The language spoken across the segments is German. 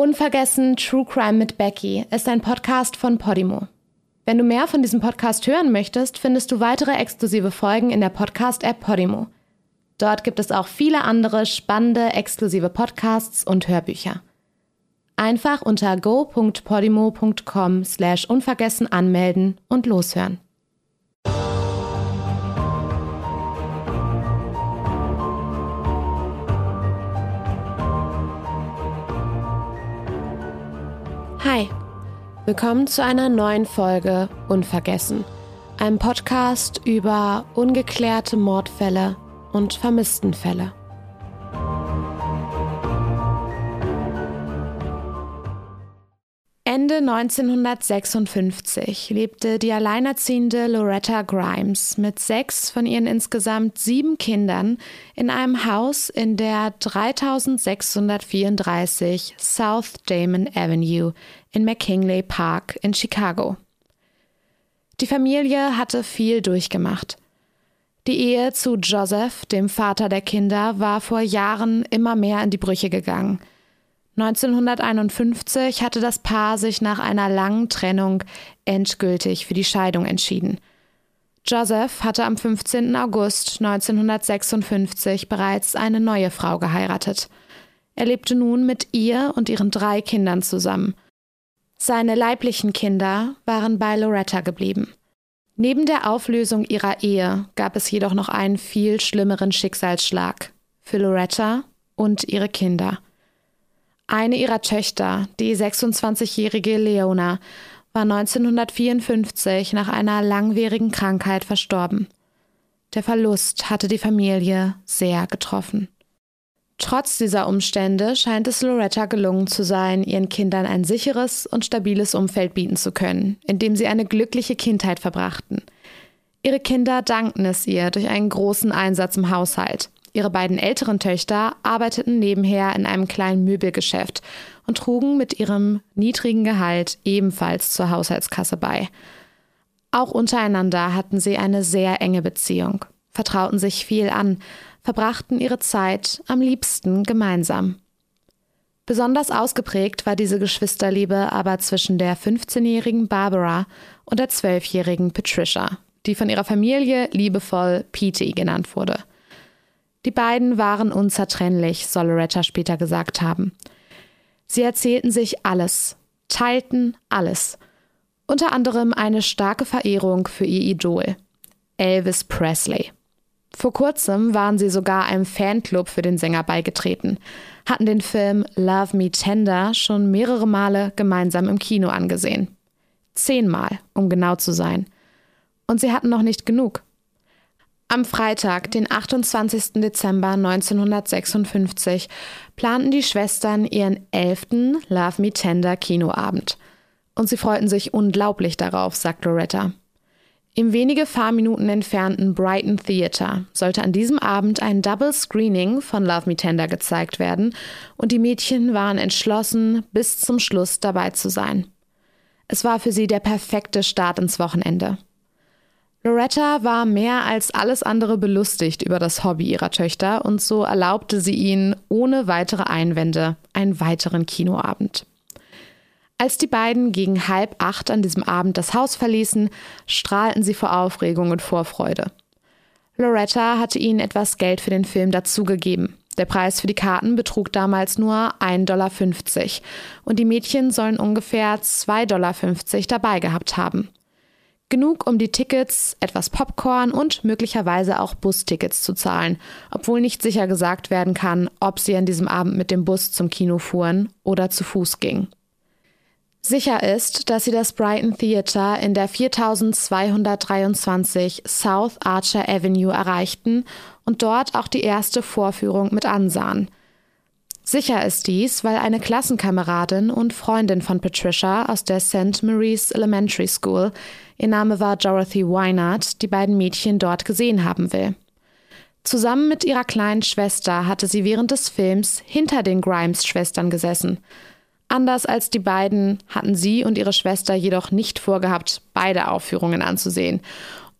Unvergessen True Crime mit Becky ist ein Podcast von Podimo. Wenn du mehr von diesem Podcast hören möchtest, findest du weitere exklusive Folgen in der Podcast-App Podimo. Dort gibt es auch viele andere spannende exklusive Podcasts und Hörbücher. Einfach unter go.podimo.com slash unvergessen anmelden und loshören. Willkommen zu einer neuen Folge Unvergessen, einem Podcast über ungeklärte Mordfälle und Vermisstenfälle. Ende 1956 lebte die alleinerziehende Loretta Grimes mit sechs von ihren insgesamt sieben Kindern in einem Haus in der 3634 South Damon Avenue in McKinley Park in Chicago. Die Familie hatte viel durchgemacht. Die Ehe zu Joseph, dem Vater der Kinder, war vor Jahren immer mehr in die Brüche gegangen – 1951 hatte das Paar sich nach einer langen Trennung endgültig für die Scheidung entschieden. Joseph hatte am 15. August 1956 bereits eine neue Frau geheiratet. Er lebte nun mit ihr und ihren drei Kindern zusammen. Seine leiblichen Kinder waren bei Loretta geblieben. Neben der Auflösung ihrer Ehe gab es jedoch noch einen viel schlimmeren Schicksalsschlag für Loretta und ihre Kinder. Eine ihrer Töchter, die 26-jährige Leona, war 1954 nach einer langwierigen Krankheit verstorben. Der Verlust hatte die Familie sehr getroffen. Trotz dieser Umstände scheint es Loretta gelungen zu sein, ihren Kindern ein sicheres und stabiles Umfeld bieten zu können, in dem sie eine glückliche Kindheit verbrachten. Ihre Kinder dankten es ihr durch einen großen Einsatz im Haushalt. Ihre beiden älteren Töchter arbeiteten nebenher in einem kleinen Möbelgeschäft und trugen mit ihrem niedrigen Gehalt ebenfalls zur Haushaltskasse bei. Auch untereinander hatten sie eine sehr enge Beziehung, vertrauten sich viel an, verbrachten ihre Zeit am liebsten gemeinsam. Besonders ausgeprägt war diese Geschwisterliebe aber zwischen der 15-jährigen Barbara und der 12-jährigen Patricia, die von ihrer Familie liebevoll Petey genannt wurde. Die beiden waren unzertrennlich, soll Loretta später gesagt haben. Sie erzählten sich alles, teilten alles. Unter anderem eine starke Verehrung für ihr Idol, Elvis Presley. Vor kurzem waren sie sogar einem Fanclub für den Sänger beigetreten, hatten den Film Love Me Tender schon mehrere Male gemeinsam im Kino angesehen. Zehnmal, um genau zu sein. Und sie hatten noch nicht genug. Am Freitag, den 28. Dezember 1956, planten die Schwestern ihren elften Love Me Tender Kinoabend. Und sie freuten sich unglaublich darauf, sagt Loretta. Im wenige Fahrminuten entfernten Brighton Theater sollte an diesem Abend ein Double Screening von Love Me Tender gezeigt werden und die Mädchen waren entschlossen, bis zum Schluss dabei zu sein. Es war für sie der perfekte Start ins Wochenende. Loretta war mehr als alles andere belustigt über das Hobby ihrer Töchter und so erlaubte sie ihnen ohne weitere Einwände einen weiteren Kinoabend. Als die beiden gegen halb acht an diesem Abend das Haus verließen, strahlten sie vor Aufregung und Vorfreude. Loretta hatte ihnen etwas Geld für den Film dazugegeben. Der Preis für die Karten betrug damals nur 1,50 Dollar und die Mädchen sollen ungefähr 2,50 Dollar dabei gehabt haben. Genug, um die Tickets, etwas Popcorn und möglicherweise auch Bustickets zu zahlen, obwohl nicht sicher gesagt werden kann, ob sie an diesem Abend mit dem Bus zum Kino fuhren oder zu Fuß gingen. Sicher ist, dass sie das Brighton Theater in der 4223 South Archer Avenue erreichten und dort auch die erste Vorführung mit ansahen. Sicher ist dies, weil eine Klassenkameradin und Freundin von Patricia aus der St. Mary's Elementary School, ihr Name war Dorothy Weinert, die beiden Mädchen dort gesehen haben will. Zusammen mit ihrer kleinen Schwester hatte sie während des Films hinter den Grimes-Schwestern gesessen. Anders als die beiden hatten sie und ihre Schwester jedoch nicht vorgehabt, beide Aufführungen anzusehen.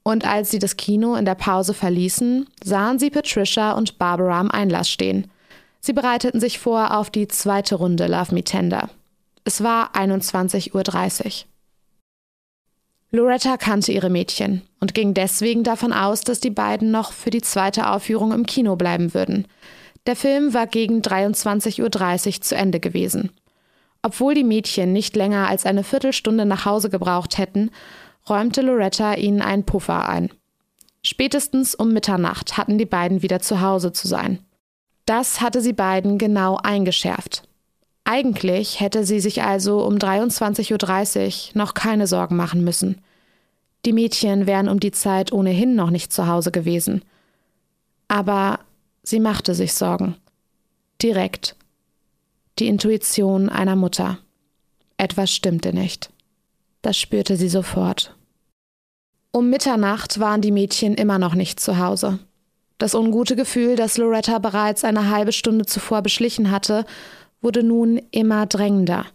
Und als sie das Kino in der Pause verließen, sahen sie Patricia und Barbara am Einlass stehen. Sie bereiteten sich vor auf die zweite Runde Love Me Tender. Es war 21.30 Uhr. Loretta kannte ihre Mädchen und ging deswegen davon aus, dass die beiden noch für die zweite Aufführung im Kino bleiben würden. Der Film war gegen 23.30 Uhr zu Ende gewesen. Obwohl die Mädchen nicht länger als eine Viertelstunde nach Hause gebraucht hätten, räumte Loretta ihnen einen Puffer ein. Spätestens um Mitternacht hatten die beiden wieder zu Hause zu sein. Das hatte sie beiden genau eingeschärft. Eigentlich hätte sie sich also um 23.30 Uhr noch keine Sorgen machen müssen. Die Mädchen wären um die Zeit ohnehin noch nicht zu Hause gewesen. Aber sie machte sich Sorgen. Direkt. Die Intuition einer Mutter. Etwas stimmte nicht. Das spürte sie sofort. Um Mitternacht waren die Mädchen immer noch nicht zu Hause. Das ungute Gefühl, das Loretta bereits eine halbe Stunde zuvor beschlichen hatte, wurde nun immer drängender.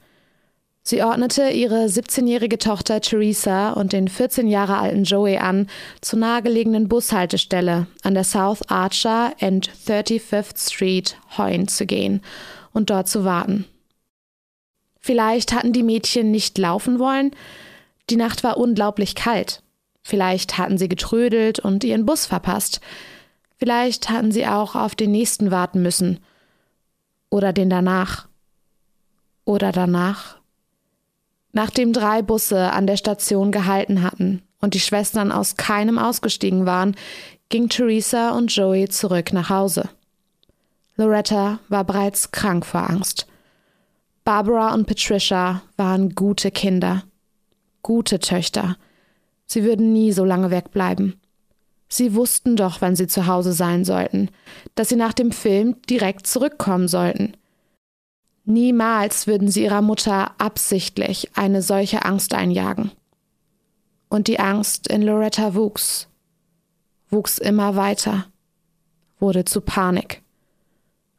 Sie ordnete ihre 17-jährige Tochter Theresa und den 14 Jahre alten Joey an, zur nahegelegenen Bushaltestelle an der South Archer and 35th Street Hoyne zu gehen und dort zu warten. Vielleicht hatten die Mädchen nicht laufen wollen. Die Nacht war unglaublich kalt. Vielleicht hatten sie getrödelt und ihren Bus verpasst. Vielleicht hatten sie auch auf den nächsten warten müssen oder den danach. Oder danach. Nachdem drei Busse an der Station gehalten hatten und die Schwestern aus keinem ausgestiegen waren, ging Theresa und Joey zurück nach Hause. Loretta war bereits krank vor Angst. Barbara und Patricia waren gute Kinder, gute Töchter. Sie würden nie so lange wegbleiben. Sie wussten doch, wann sie zu Hause sein sollten, dass sie nach dem Film direkt zurückkommen sollten. Niemals würden sie ihrer Mutter absichtlich eine solche Angst einjagen. Und die Angst in Loretta wuchs, wuchs immer weiter, wurde zu Panik.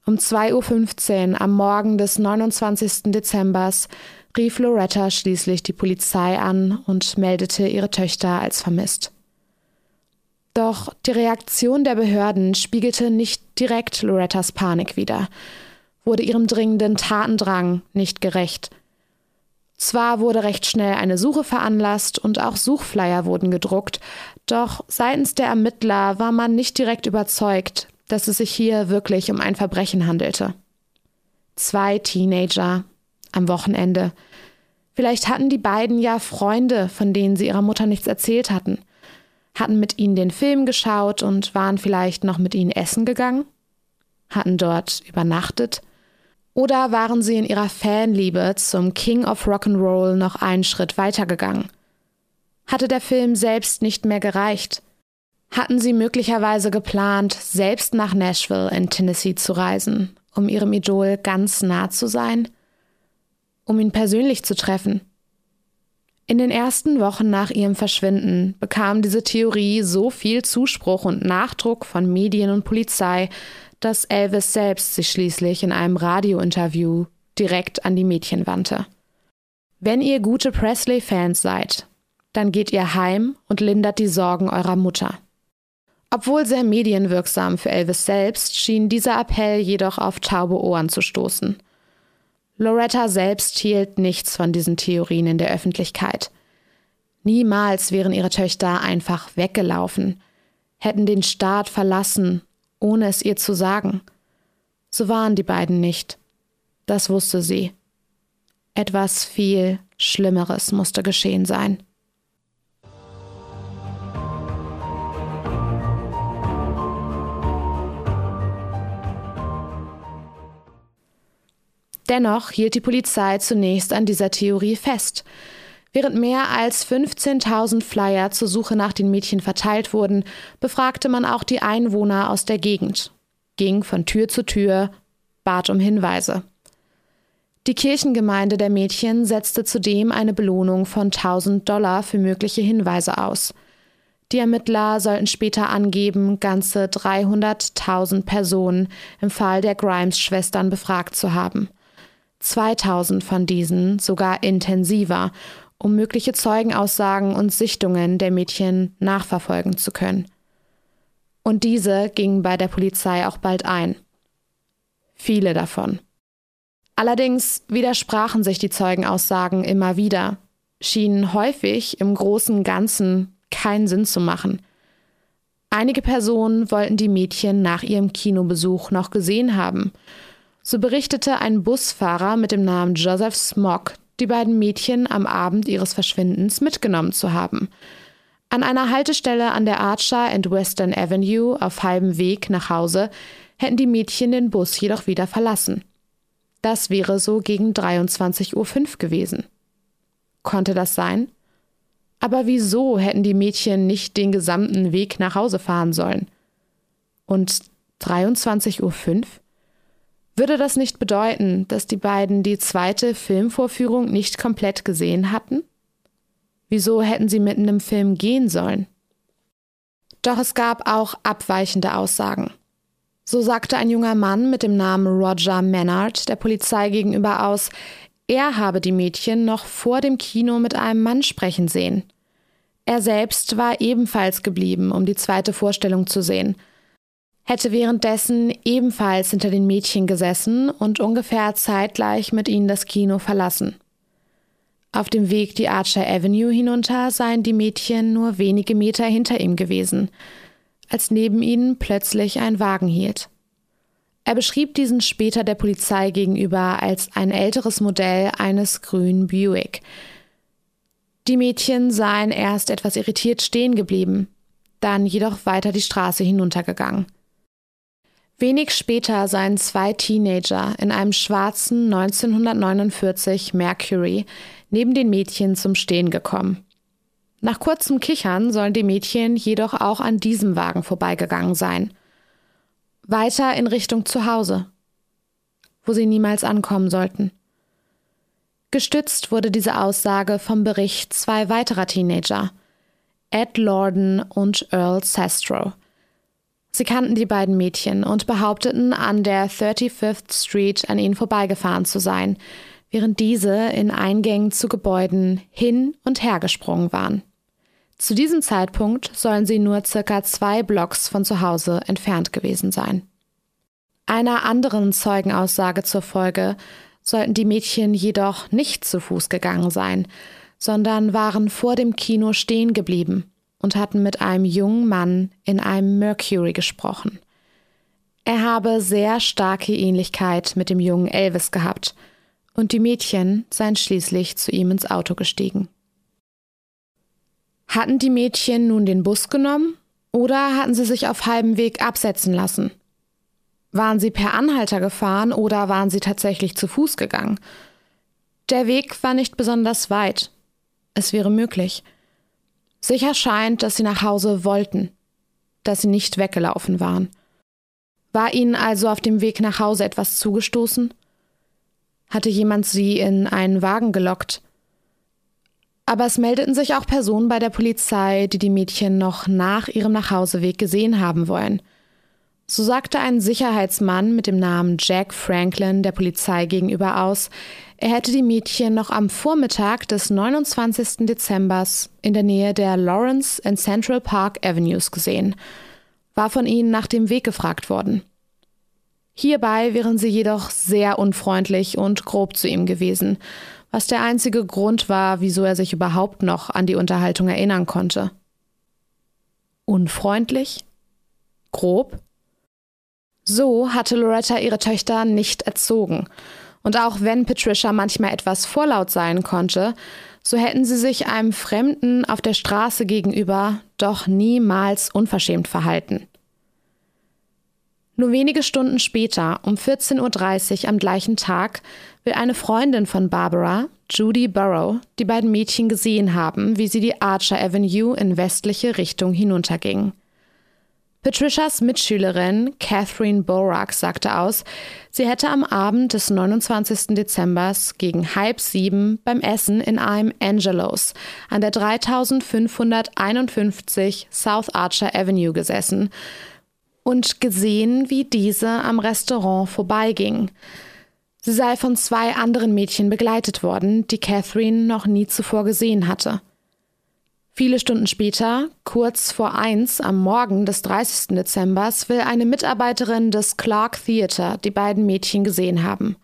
Um 2.15 Uhr am Morgen des 29. Dezembers rief Loretta schließlich die Polizei an und meldete ihre Töchter als vermisst. Doch die Reaktion der Behörden spiegelte nicht direkt Lorettas Panik wider, wurde ihrem dringenden Tatendrang nicht gerecht. Zwar wurde recht schnell eine Suche veranlasst und auch Suchflyer wurden gedruckt, doch seitens der Ermittler war man nicht direkt überzeugt, dass es sich hier wirklich um ein Verbrechen handelte. Zwei Teenager am Wochenende. Vielleicht hatten die beiden ja Freunde, von denen sie ihrer Mutter nichts erzählt hatten hatten mit ihnen den Film geschaut und waren vielleicht noch mit ihnen essen gegangen, hatten dort übernachtet, oder waren sie in ihrer Fanliebe zum King of Rock'n'Roll noch einen Schritt weitergegangen? Hatte der Film selbst nicht mehr gereicht? Hatten sie möglicherweise geplant, selbst nach Nashville in Tennessee zu reisen, um ihrem Idol ganz nah zu sein? Um ihn persönlich zu treffen? In den ersten Wochen nach ihrem Verschwinden bekam diese Theorie so viel Zuspruch und Nachdruck von Medien und Polizei, dass Elvis selbst sich schließlich in einem Radiointerview direkt an die Mädchen wandte. Wenn ihr gute Presley-Fans seid, dann geht ihr heim und lindert die Sorgen eurer Mutter. Obwohl sehr medienwirksam für Elvis selbst, schien dieser Appell jedoch auf taube Ohren zu stoßen. Loretta selbst hielt nichts von diesen Theorien in der Öffentlichkeit. Niemals wären ihre Töchter einfach weggelaufen, hätten den Staat verlassen, ohne es ihr zu sagen. So waren die beiden nicht. Das wusste sie. Etwas viel Schlimmeres musste geschehen sein. Dennoch hielt die Polizei zunächst an dieser Theorie fest. Während mehr als 15.000 Flyer zur Suche nach den Mädchen verteilt wurden, befragte man auch die Einwohner aus der Gegend, ging von Tür zu Tür, bat um Hinweise. Die Kirchengemeinde der Mädchen setzte zudem eine Belohnung von 1000 Dollar für mögliche Hinweise aus. Die Ermittler sollten später angeben, ganze 300.000 Personen im Fall der Grimes-Schwestern befragt zu haben. 2000 von diesen sogar intensiver, um mögliche Zeugenaussagen und Sichtungen der Mädchen nachverfolgen zu können. Und diese gingen bei der Polizei auch bald ein. viele davon. Allerdings widersprachen sich die Zeugenaussagen immer wieder, schienen häufig im großen Ganzen keinen Sinn zu machen. Einige Personen wollten die Mädchen nach ihrem Kinobesuch noch gesehen haben. So berichtete ein Busfahrer mit dem Namen Joseph Smog, die beiden Mädchen am Abend ihres Verschwindens mitgenommen zu haben. An einer Haltestelle an der Archer and Western Avenue auf halbem Weg nach Hause hätten die Mädchen den Bus jedoch wieder verlassen. Das wäre so gegen 23.05 Uhr gewesen. Konnte das sein? Aber wieso hätten die Mädchen nicht den gesamten Weg nach Hause fahren sollen? Und 23.05 Uhr? Würde das nicht bedeuten, dass die beiden die zweite Filmvorführung nicht komplett gesehen hatten? Wieso hätten sie mitten im Film gehen sollen? Doch es gab auch abweichende Aussagen. So sagte ein junger Mann mit dem Namen Roger Mannard der Polizei gegenüber aus, er habe die Mädchen noch vor dem Kino mit einem Mann sprechen sehen. Er selbst war ebenfalls geblieben, um die zweite Vorstellung zu sehen, hätte währenddessen ebenfalls hinter den Mädchen gesessen und ungefähr zeitgleich mit ihnen das Kino verlassen. Auf dem Weg die Archer Avenue hinunter seien die Mädchen nur wenige Meter hinter ihm gewesen, als neben ihnen plötzlich ein Wagen hielt. Er beschrieb diesen später der Polizei gegenüber als ein älteres Modell eines grünen Buick. Die Mädchen seien erst etwas irritiert stehen geblieben, dann jedoch weiter die Straße hinuntergegangen. Wenig später seien zwei Teenager in einem schwarzen 1949 Mercury neben den Mädchen zum Stehen gekommen. Nach kurzem Kichern sollen die Mädchen jedoch auch an diesem Wagen vorbeigegangen sein. Weiter in Richtung Zuhause, wo sie niemals ankommen sollten. Gestützt wurde diese Aussage vom Bericht zwei weiterer Teenager, Ed Lorden und Earl Sastro. Sie kannten die beiden Mädchen und behaupteten, an der 35th Street an ihnen vorbeigefahren zu sein, während diese in Eingängen zu Gebäuden hin und her gesprungen waren. Zu diesem Zeitpunkt sollen sie nur circa zwei Blocks von zu Hause entfernt gewesen sein. Einer anderen Zeugenaussage zur Folge sollten die Mädchen jedoch nicht zu Fuß gegangen sein, sondern waren vor dem Kino stehen geblieben und hatten mit einem jungen Mann in einem Mercury gesprochen. Er habe sehr starke Ähnlichkeit mit dem jungen Elvis gehabt, und die Mädchen seien schließlich zu ihm ins Auto gestiegen. Hatten die Mädchen nun den Bus genommen oder hatten sie sich auf halbem Weg absetzen lassen? Waren sie per Anhalter gefahren oder waren sie tatsächlich zu Fuß gegangen? Der Weg war nicht besonders weit. Es wäre möglich. Sicher scheint, dass sie nach Hause wollten, dass sie nicht weggelaufen waren. War ihnen also auf dem Weg nach Hause etwas zugestoßen? Hatte jemand sie in einen Wagen gelockt? Aber es meldeten sich auch Personen bei der Polizei, die die Mädchen noch nach ihrem Nachhauseweg gesehen haben wollen. So sagte ein Sicherheitsmann mit dem Namen Jack Franklin der Polizei gegenüber aus, er hätte die Mädchen noch am Vormittag des 29. Dezembers in der Nähe der Lawrence and Central Park Avenues gesehen, war von ihnen nach dem Weg gefragt worden. Hierbei wären sie jedoch sehr unfreundlich und grob zu ihm gewesen, was der einzige Grund war, wieso er sich überhaupt noch an die Unterhaltung erinnern konnte. Unfreundlich? Grob? So hatte Loretta ihre Töchter nicht erzogen. Und auch wenn Patricia manchmal etwas vorlaut sein konnte, so hätten sie sich einem Fremden auf der Straße gegenüber doch niemals unverschämt verhalten. Nur wenige Stunden später, um 14.30 Uhr am gleichen Tag, will eine Freundin von Barbara, Judy Burrow, die beiden Mädchen gesehen haben, wie sie die Archer Avenue in westliche Richtung hinuntergingen. Patricias Mitschülerin Catherine Borak sagte aus, sie hätte am Abend des 29. Dezembers gegen halb sieben beim Essen in einem Angelos an der 3551 South Archer Avenue gesessen und gesehen, wie diese am Restaurant vorbeiging. Sie sei von zwei anderen Mädchen begleitet worden, die Catherine noch nie zuvor gesehen hatte. Viele Stunden später, kurz vor eins am Morgen des 30. Dezembers, will eine Mitarbeiterin des Clark Theater die beiden Mädchen gesehen haben.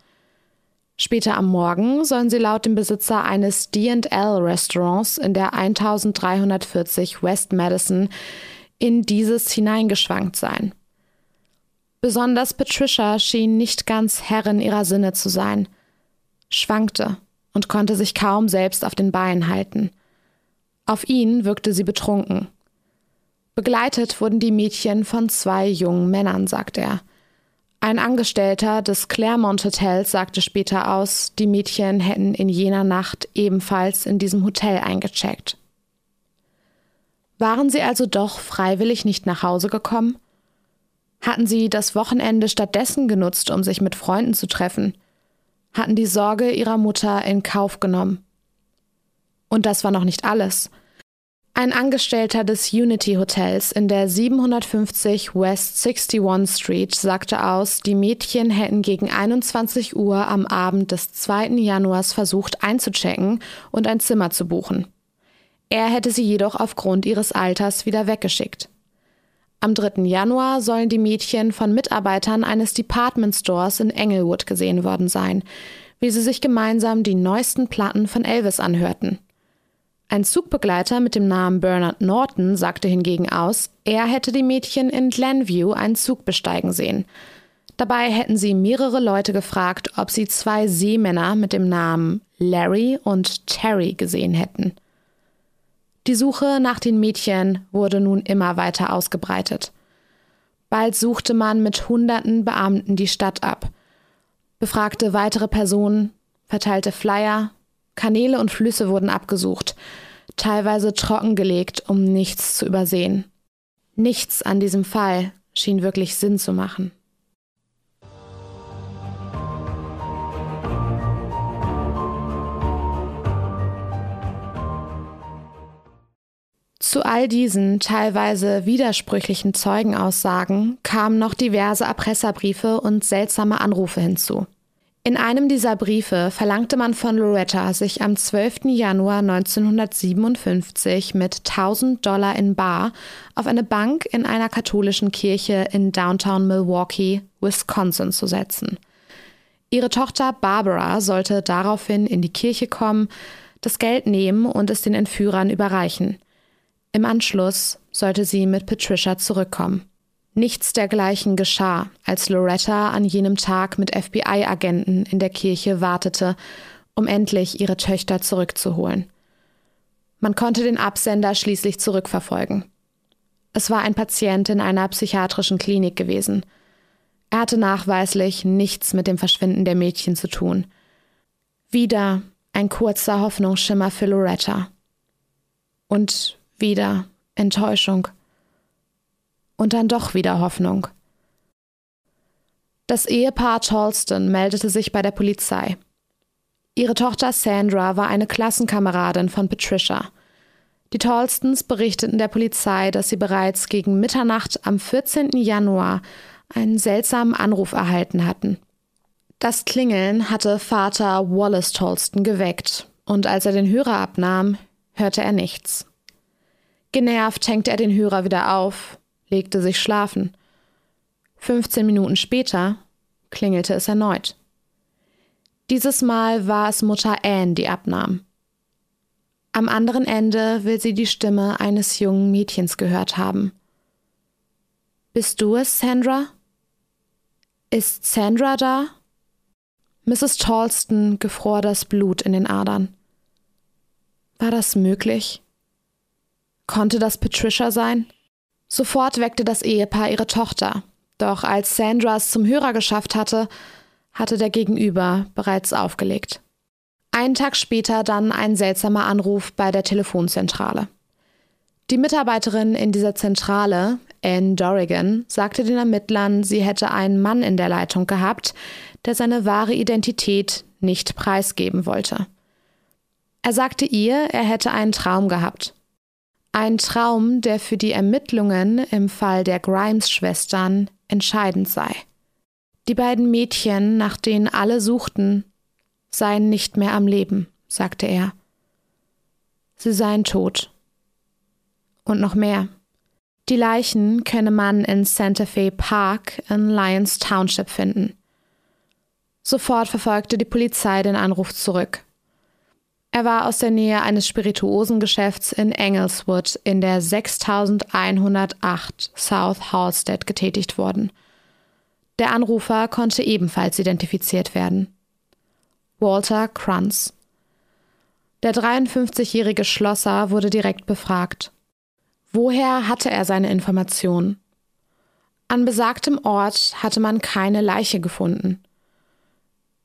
Später am Morgen sollen sie laut dem Besitzer eines D&L-Restaurants in der 1340 West Madison in dieses hineingeschwankt sein. Besonders Patricia schien nicht ganz Herrin ihrer Sinne zu sein, schwankte und konnte sich kaum selbst auf den Beinen halten. Auf ihn wirkte sie betrunken. Begleitet wurden die Mädchen von zwei jungen Männern, sagt er. Ein Angestellter des Claremont Hotels sagte später aus, die Mädchen hätten in jener Nacht ebenfalls in diesem Hotel eingecheckt. Waren sie also doch freiwillig nicht nach Hause gekommen? Hatten sie das Wochenende stattdessen genutzt, um sich mit Freunden zu treffen? Hatten die Sorge ihrer Mutter in Kauf genommen? Und das war noch nicht alles. Ein Angestellter des Unity Hotels in der 750 West 61 Street sagte aus, die Mädchen hätten gegen 21 Uhr am Abend des 2. Januars versucht einzuchecken und ein Zimmer zu buchen. Er hätte sie jedoch aufgrund ihres Alters wieder weggeschickt. Am 3. Januar sollen die Mädchen von Mitarbeitern eines Department Stores in Englewood gesehen worden sein, wie sie sich gemeinsam die neuesten Platten von Elvis anhörten. Ein Zugbegleiter mit dem Namen Bernard Norton sagte hingegen aus, er hätte die Mädchen in Glenview einen Zug besteigen sehen. Dabei hätten sie mehrere Leute gefragt, ob sie zwei Seemänner mit dem Namen Larry und Terry gesehen hätten. Die Suche nach den Mädchen wurde nun immer weiter ausgebreitet. Bald suchte man mit hunderten Beamten die Stadt ab, befragte weitere Personen, verteilte Flyer, Kanäle und Flüsse wurden abgesucht, teilweise trockengelegt, um nichts zu übersehen. Nichts an diesem Fall schien wirklich Sinn zu machen. Zu all diesen teilweise widersprüchlichen Zeugenaussagen kamen noch diverse Erpresserbriefe und seltsame Anrufe hinzu. In einem dieser Briefe verlangte man von Loretta, sich am 12. Januar 1957 mit 1000 Dollar in Bar auf eine Bank in einer katholischen Kirche in Downtown Milwaukee, Wisconsin zu setzen. Ihre Tochter Barbara sollte daraufhin in die Kirche kommen, das Geld nehmen und es den Entführern überreichen – im Anschluss sollte sie mit Patricia zurückkommen. Nichts dergleichen geschah, als Loretta an jenem Tag mit FBI-Agenten in der Kirche wartete, um endlich ihre Töchter zurückzuholen. Man konnte den Absender schließlich zurückverfolgen. Es war ein Patient in einer psychiatrischen Klinik gewesen. Er hatte nachweislich nichts mit dem Verschwinden der Mädchen zu tun. Wieder ein kurzer Hoffnungsschimmer für Loretta. Und wieder Enttäuschung. Und dann doch wieder Hoffnung. Das Ehepaar Charleston meldete sich bei der Polizei. Ihre Tochter Sandra war eine Klassenkameradin von Patricia. Die Tolstons berichteten der Polizei, dass sie bereits gegen Mitternacht am 14. Januar einen seltsamen Anruf erhalten hatten. Das Klingeln hatte Vater Wallace Tolston geweckt, und als er den Hörer abnahm, hörte er nichts. Genervt hängte er den Hörer wieder auf, legte sich schlafen. 15 Minuten später klingelte es erneut. Dieses Mal war es Mutter Anne, die abnahm. Am anderen Ende will sie die Stimme eines jungen Mädchens gehört haben. Bist du es, Sandra? Ist Sandra da? Mrs. Charleston gefror das Blut in den Adern. War das möglich? Konnte das Patricia sein? Sofort weckte das Ehepaar ihre Tochter, doch als Sandra es zum Hörer geschafft hatte, hatte der Gegenüber bereits aufgelegt. Einen Tag später dann ein seltsamer Anruf bei der Telefonzentrale. Die Mitarbeiterin in dieser Zentrale, Anne Dorrigan, sagte den Ermittlern, sie hätte einen Mann in der Leitung gehabt, der seine wahre Identität nicht preisgeben wollte. Er sagte ihr, er hätte einen Traum gehabt. Ein Traum, der für die Ermittlungen im Fall der Grimes-Schwestern entscheidend sei. Die beiden Mädchen, nach denen alle suchten, seien nicht mehr am Leben, sagte er. Sie seien tot. Und noch mehr. Die Leichen könne man in Santa Fe Park in Lyons Township finden. Sofort verfolgte die Polizei den Anruf zurück. Er war aus der Nähe eines Spirituosengeschäfts in Engleswood in der 6108 South Halstead getätigt worden. Der Anrufer konnte ebenfalls identifiziert werden. Walter Kranz. Der 53-jährige Schlosser wurde direkt befragt. Woher hatte er seine Informationen? An besagtem Ort hatte man keine Leiche gefunden.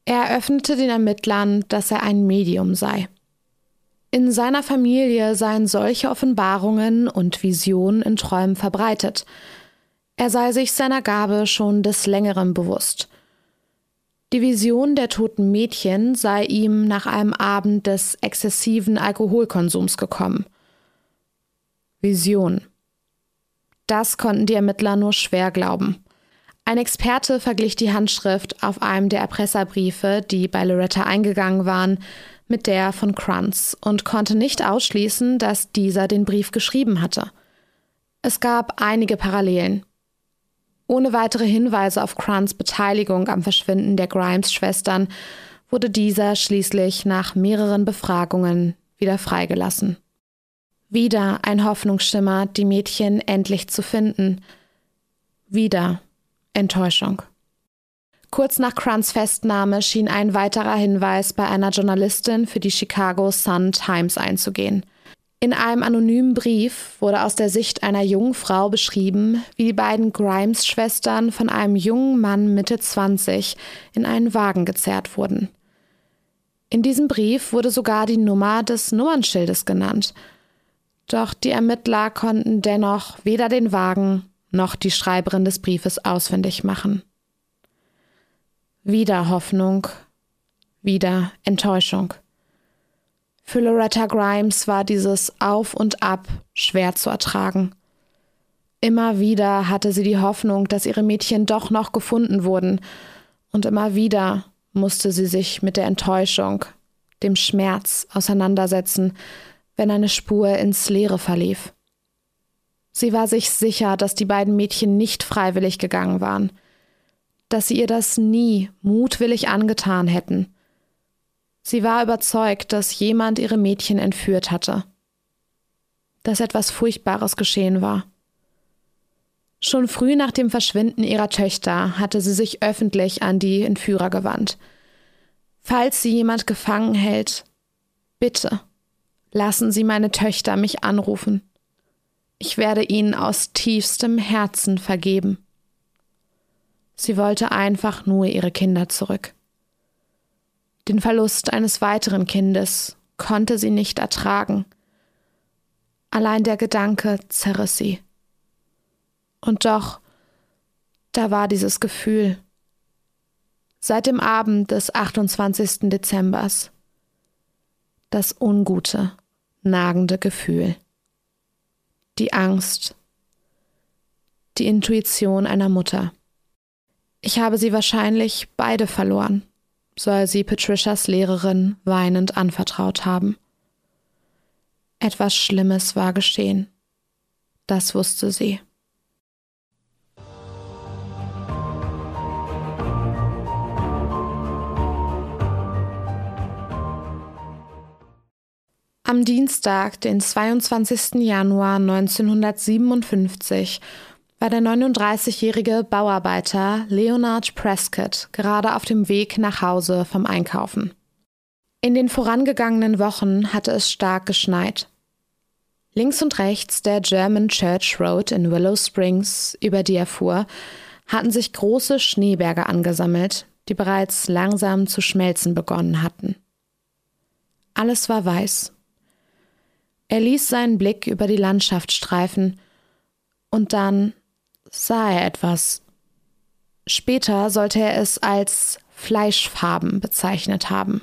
Er eröffnete den Ermittlern, dass er ein Medium sei. In seiner Familie seien solche Offenbarungen und Visionen in Träumen verbreitet. Er sei sich seiner Gabe schon des Längeren bewusst. Die Vision der toten Mädchen sei ihm nach einem Abend des exzessiven Alkoholkonsums gekommen. Vision. Das konnten die Ermittler nur schwer glauben. Ein Experte verglich die Handschrift auf einem der Erpresserbriefe, die bei Loretta eingegangen waren, mit der von Kranz und konnte nicht ausschließen, dass dieser den Brief geschrieben hatte. Es gab einige Parallelen. Ohne weitere Hinweise auf Kranz Beteiligung am Verschwinden der Grimes-Schwestern wurde dieser schließlich nach mehreren Befragungen wieder freigelassen. Wieder ein Hoffnungsschimmer, die Mädchen endlich zu finden. Wieder Enttäuschung. Kurz nach Cruns Festnahme schien ein weiterer Hinweis bei einer Journalistin für die Chicago Sun Times einzugehen. In einem anonymen Brief wurde aus der Sicht einer jungen Frau beschrieben, wie die beiden Grimes-Schwestern von einem jungen Mann Mitte 20 in einen Wagen gezerrt wurden. In diesem Brief wurde sogar die Nummer des Nummernschildes genannt. Doch die Ermittler konnten dennoch weder den Wagen noch die Schreiberin des Briefes ausfindig machen. Wieder Hoffnung, wieder Enttäuschung. Für Loretta Grimes war dieses Auf und Ab schwer zu ertragen. Immer wieder hatte sie die Hoffnung, dass ihre Mädchen doch noch gefunden wurden, und immer wieder musste sie sich mit der Enttäuschung, dem Schmerz auseinandersetzen, wenn eine Spur ins Leere verlief. Sie war sich sicher, dass die beiden Mädchen nicht freiwillig gegangen waren – dass sie ihr das nie mutwillig angetan hätten. Sie war überzeugt, dass jemand ihre Mädchen entführt hatte, dass etwas Furchtbares geschehen war. Schon früh nach dem Verschwinden ihrer Töchter hatte sie sich öffentlich an die Entführer gewandt. Falls sie jemand gefangen hält, bitte lassen Sie meine Töchter mich anrufen. Ich werde ihnen aus tiefstem Herzen vergeben. Sie wollte einfach nur ihre Kinder zurück. Den Verlust eines weiteren Kindes konnte sie nicht ertragen. Allein der Gedanke zerriss sie. Und doch, da war dieses Gefühl. Seit dem Abend des 28. Dezembers. Das ungute, nagende Gefühl. Die Angst. Die Intuition einer Mutter. Ich habe sie wahrscheinlich beide verloren, soll sie Patricias Lehrerin weinend anvertraut haben. Etwas Schlimmes war geschehen. Das wusste sie. Am Dienstag, den 22. Januar 1957, war der 39-jährige Bauarbeiter Leonard Prescott gerade auf dem Weg nach Hause vom Einkaufen. In den vorangegangenen Wochen hatte es stark geschneit. Links und rechts der German Church Road in Willow Springs, über die er fuhr, hatten sich große Schneeberge angesammelt, die bereits langsam zu schmelzen begonnen hatten. Alles war weiß. Er ließ seinen Blick über die Landschaft streifen, und dann sah er etwas. Später sollte er es als Fleischfarben bezeichnet haben.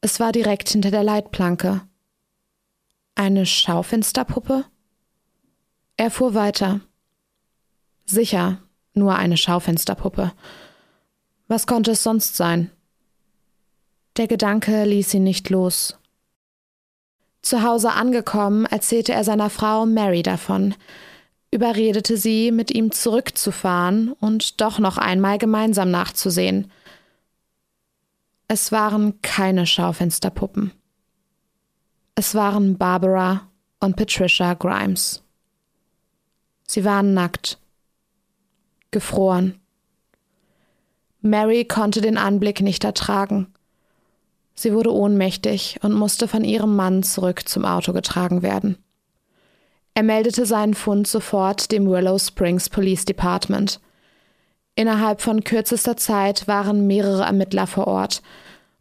Es war direkt hinter der Leitplanke. Eine Schaufensterpuppe? Er fuhr weiter. Sicher, nur eine Schaufensterpuppe. Was konnte es sonst sein? Der Gedanke ließ ihn nicht los. Zu Hause angekommen, erzählte er seiner Frau Mary davon, überredete sie, mit ihm zurückzufahren und doch noch einmal gemeinsam nachzusehen. Es waren keine Schaufensterpuppen. Es waren Barbara und Patricia Grimes. Sie waren nackt, gefroren. Mary konnte den Anblick nicht ertragen. Sie wurde ohnmächtig und musste von ihrem Mann zurück zum Auto getragen werden. Er meldete seinen Fund sofort dem Willow Springs Police Department. Innerhalb von kürzester Zeit waren mehrere Ermittler vor Ort,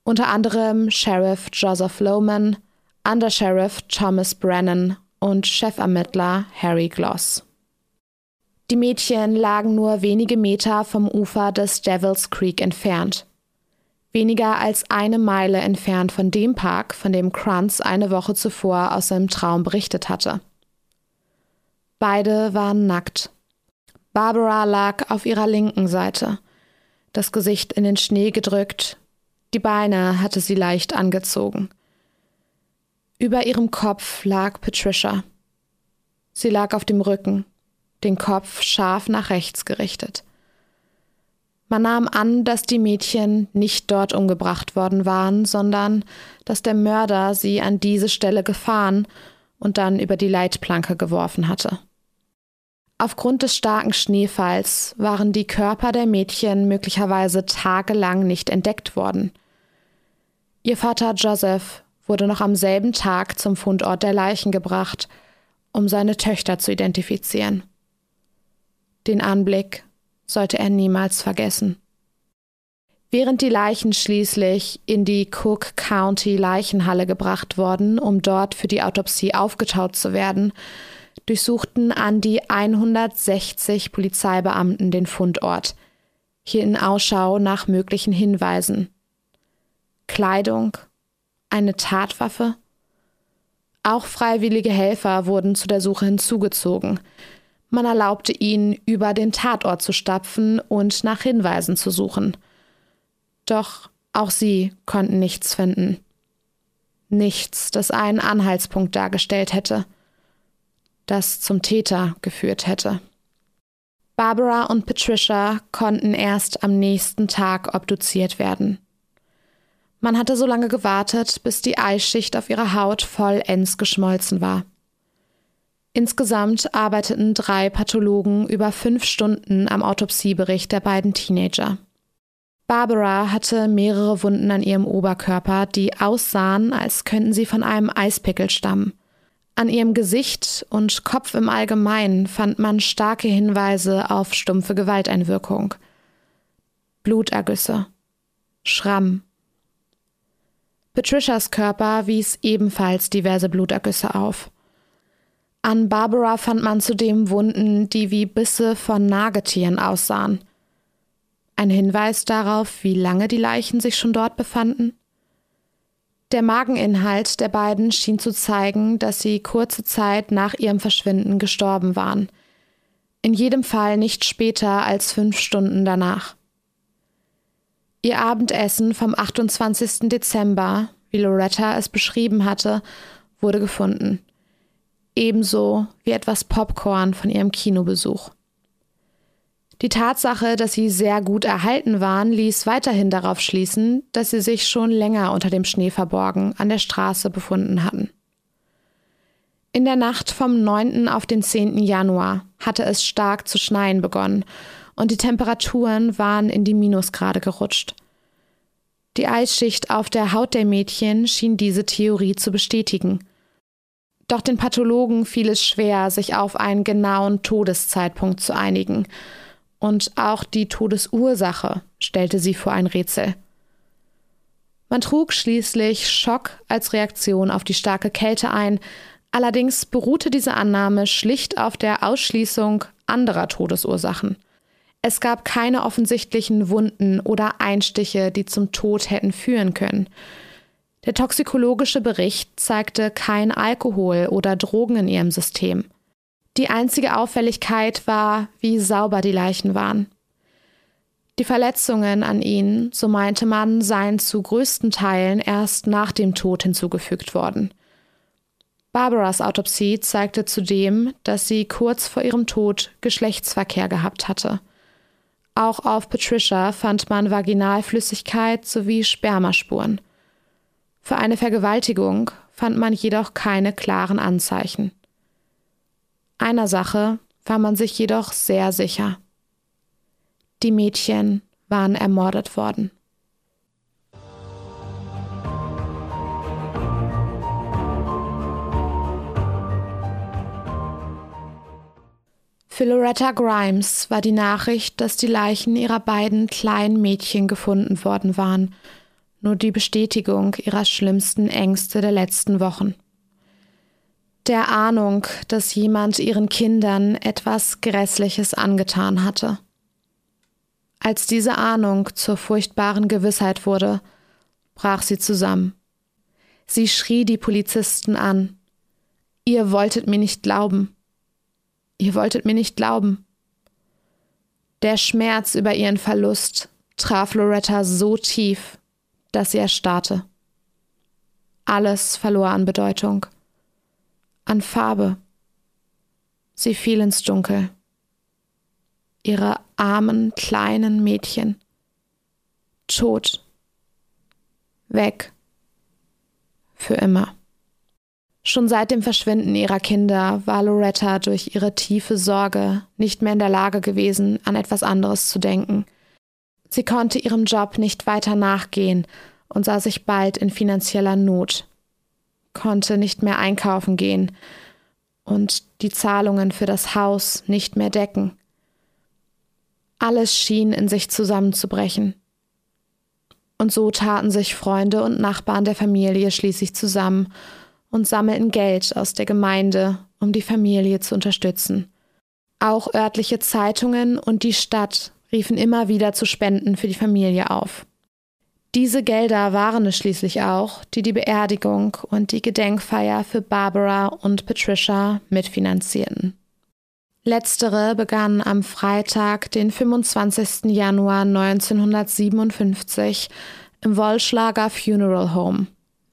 unter anderem Sheriff Joseph Lohman, Undersheriff Thomas Brennan und Chefermittler Harry Gloss. Die Mädchen lagen nur wenige Meter vom Ufer des Devil's Creek entfernt weniger als eine Meile entfernt von dem Park, von dem Kranz eine Woche zuvor aus seinem Traum berichtet hatte. Beide waren nackt. Barbara lag auf ihrer linken Seite, das Gesicht in den Schnee gedrückt, die Beine hatte sie leicht angezogen. Über ihrem Kopf lag Patricia. Sie lag auf dem Rücken, den Kopf scharf nach rechts gerichtet. Man nahm an, dass die Mädchen nicht dort umgebracht worden waren, sondern dass der Mörder sie an diese Stelle gefahren und dann über die Leitplanke geworfen hatte. Aufgrund des starken Schneefalls waren die Körper der Mädchen möglicherweise tagelang nicht entdeckt worden. Ihr Vater Joseph wurde noch am selben Tag zum Fundort der Leichen gebracht, um seine Töchter zu identifizieren. Den Anblick sollte er niemals vergessen. Während die Leichen schließlich in die Cook County Leichenhalle gebracht wurden, um dort für die Autopsie aufgetaut zu werden, durchsuchten an die 160 Polizeibeamten den Fundort, hier in Ausschau nach möglichen Hinweisen. Kleidung, eine Tatwaffe. Auch freiwillige Helfer wurden zu der Suche hinzugezogen, man erlaubte ihnen, über den Tatort zu stapfen und nach Hinweisen zu suchen. Doch auch sie konnten nichts finden. Nichts, das einen Anhaltspunkt dargestellt hätte, das zum Täter geführt hätte. Barbara und Patricia konnten erst am nächsten Tag obduziert werden. Man hatte so lange gewartet, bis die Eisschicht auf ihrer Haut vollends geschmolzen war. Insgesamt arbeiteten drei Pathologen über fünf Stunden am Autopsiebericht der beiden Teenager. Barbara hatte mehrere Wunden an ihrem Oberkörper, die aussahen, als könnten sie von einem Eispickel stammen. An ihrem Gesicht und Kopf im Allgemeinen fand man starke Hinweise auf stumpfe Gewalteinwirkung. Blutergüsse, Schramm. Patricias Körper wies ebenfalls diverse Blutergüsse auf. An Barbara fand man zudem Wunden, die wie Bisse von Nagetieren aussahen. Ein Hinweis darauf, wie lange die Leichen sich schon dort befanden? Der Mageninhalt der beiden schien zu zeigen, dass sie kurze Zeit nach ihrem Verschwinden gestorben waren. In jedem Fall nicht später als fünf Stunden danach. Ihr Abendessen vom 28. Dezember, wie Loretta es beschrieben hatte, wurde gefunden ebenso wie etwas Popcorn von ihrem Kinobesuch. Die Tatsache, dass sie sehr gut erhalten waren, ließ weiterhin darauf schließen, dass sie sich schon länger unter dem Schnee verborgen an der Straße befunden hatten. In der Nacht vom 9. auf den 10. Januar hatte es stark zu schneien begonnen und die Temperaturen waren in die Minusgrade gerutscht. Die Eisschicht auf der Haut der Mädchen schien diese Theorie zu bestätigen – doch den Pathologen fiel es schwer, sich auf einen genauen Todeszeitpunkt zu einigen. Und auch die Todesursache stellte sie vor ein Rätsel. Man trug schließlich Schock als Reaktion auf die starke Kälte ein, allerdings beruhte diese Annahme schlicht auf der Ausschließung anderer Todesursachen. Es gab keine offensichtlichen Wunden oder Einstiche, die zum Tod hätten führen können. Der toxikologische Bericht zeigte kein Alkohol oder Drogen in ihrem System. Die einzige Auffälligkeit war, wie sauber die Leichen waren. Die Verletzungen an ihnen, so meinte man, seien zu größten Teilen erst nach dem Tod hinzugefügt worden. Barbaras Autopsie zeigte zudem, dass sie kurz vor ihrem Tod Geschlechtsverkehr gehabt hatte. Auch auf Patricia fand man Vaginalflüssigkeit sowie Spermaspuren. Für eine Vergewaltigung fand man jedoch keine klaren Anzeichen. Einer Sache war man sich jedoch sehr sicher. Die Mädchen waren ermordet worden. Für Loretta Grimes war die Nachricht, dass die Leichen ihrer beiden kleinen Mädchen gefunden worden waren, nur die Bestätigung ihrer schlimmsten Ängste der letzten Wochen. Der Ahnung, dass jemand ihren Kindern etwas Grässliches angetan hatte. Als diese Ahnung zur furchtbaren Gewissheit wurde, brach sie zusammen. Sie schrie die Polizisten an. Ihr wolltet mir nicht glauben. Ihr wolltet mir nicht glauben. Der Schmerz über ihren Verlust traf Loretta so tief, dass sie erstarrte. Alles verlor an Bedeutung, an Farbe. Sie fiel ins Dunkel. Ihre armen kleinen Mädchen. Tot. Weg. Für immer. Schon seit dem Verschwinden ihrer Kinder war Loretta durch ihre tiefe Sorge nicht mehr in der Lage gewesen, an etwas anderes zu denken. Sie konnte ihrem Job nicht weiter nachgehen und sah sich bald in finanzieller Not, konnte nicht mehr einkaufen gehen und die Zahlungen für das Haus nicht mehr decken. Alles schien in sich zusammenzubrechen. Und so taten sich Freunde und Nachbarn der Familie schließlich zusammen und sammelten Geld aus der Gemeinde, um die Familie zu unterstützen. Auch örtliche Zeitungen und die Stadt riefen immer wieder zu Spenden für die Familie auf. Diese Gelder waren es schließlich auch, die die Beerdigung und die Gedenkfeier für Barbara und Patricia mitfinanzierten. Letztere begann am Freitag, den 25. Januar 1957 im Wollschlager Funeral Home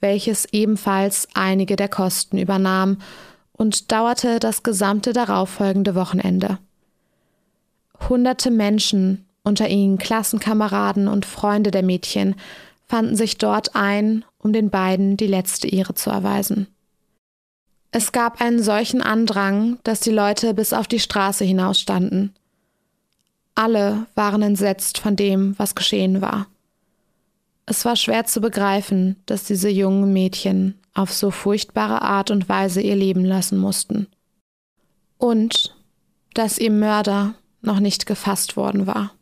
welches ebenfalls einige der Kosten übernahm und dauerte das gesamte darauffolgende Wochenende. Hunderte Menschen, unter ihnen Klassenkameraden und Freunde der Mädchen, fanden sich dort ein, um den beiden die letzte Ehre zu erweisen. Es gab einen solchen Andrang, dass die Leute bis auf die Straße hinausstanden. Alle waren entsetzt von dem, was geschehen war. Es war schwer zu begreifen, dass diese jungen Mädchen auf so furchtbare Art und Weise ihr Leben lassen mussten. Und dass ihr Mörder noch nicht gefasst worden war.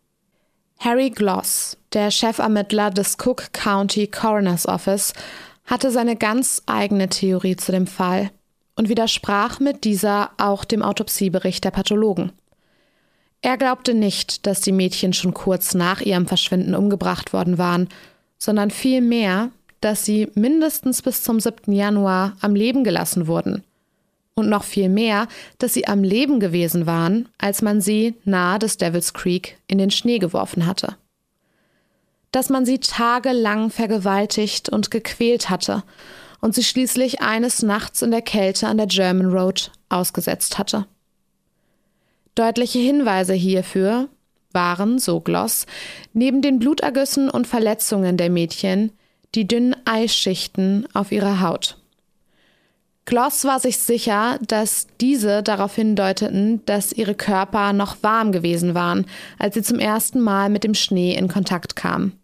Harry Gloss, der Chefermittler des Cook County Coroner's Office, hatte seine ganz eigene Theorie zu dem Fall und widersprach mit dieser auch dem Autopsiebericht der Pathologen. Er glaubte nicht, dass die Mädchen schon kurz nach ihrem Verschwinden umgebracht worden waren, sondern vielmehr, dass sie mindestens bis zum 7. Januar am Leben gelassen wurden. Und noch viel mehr, dass sie am Leben gewesen waren, als man sie nahe des Devil's Creek in den Schnee geworfen hatte. Dass man sie tagelang vergewaltigt und gequält hatte und sie schließlich eines Nachts in der Kälte an der German Road ausgesetzt hatte. Deutliche Hinweise hierfür waren, so Gloss, neben den Blutergüssen und Verletzungen der Mädchen die dünnen Eisschichten auf ihrer Haut. Gloss war sich sicher, dass diese darauf hindeuteten, dass ihre Körper noch warm gewesen waren, als sie zum ersten Mal mit dem Schnee in Kontakt kamen.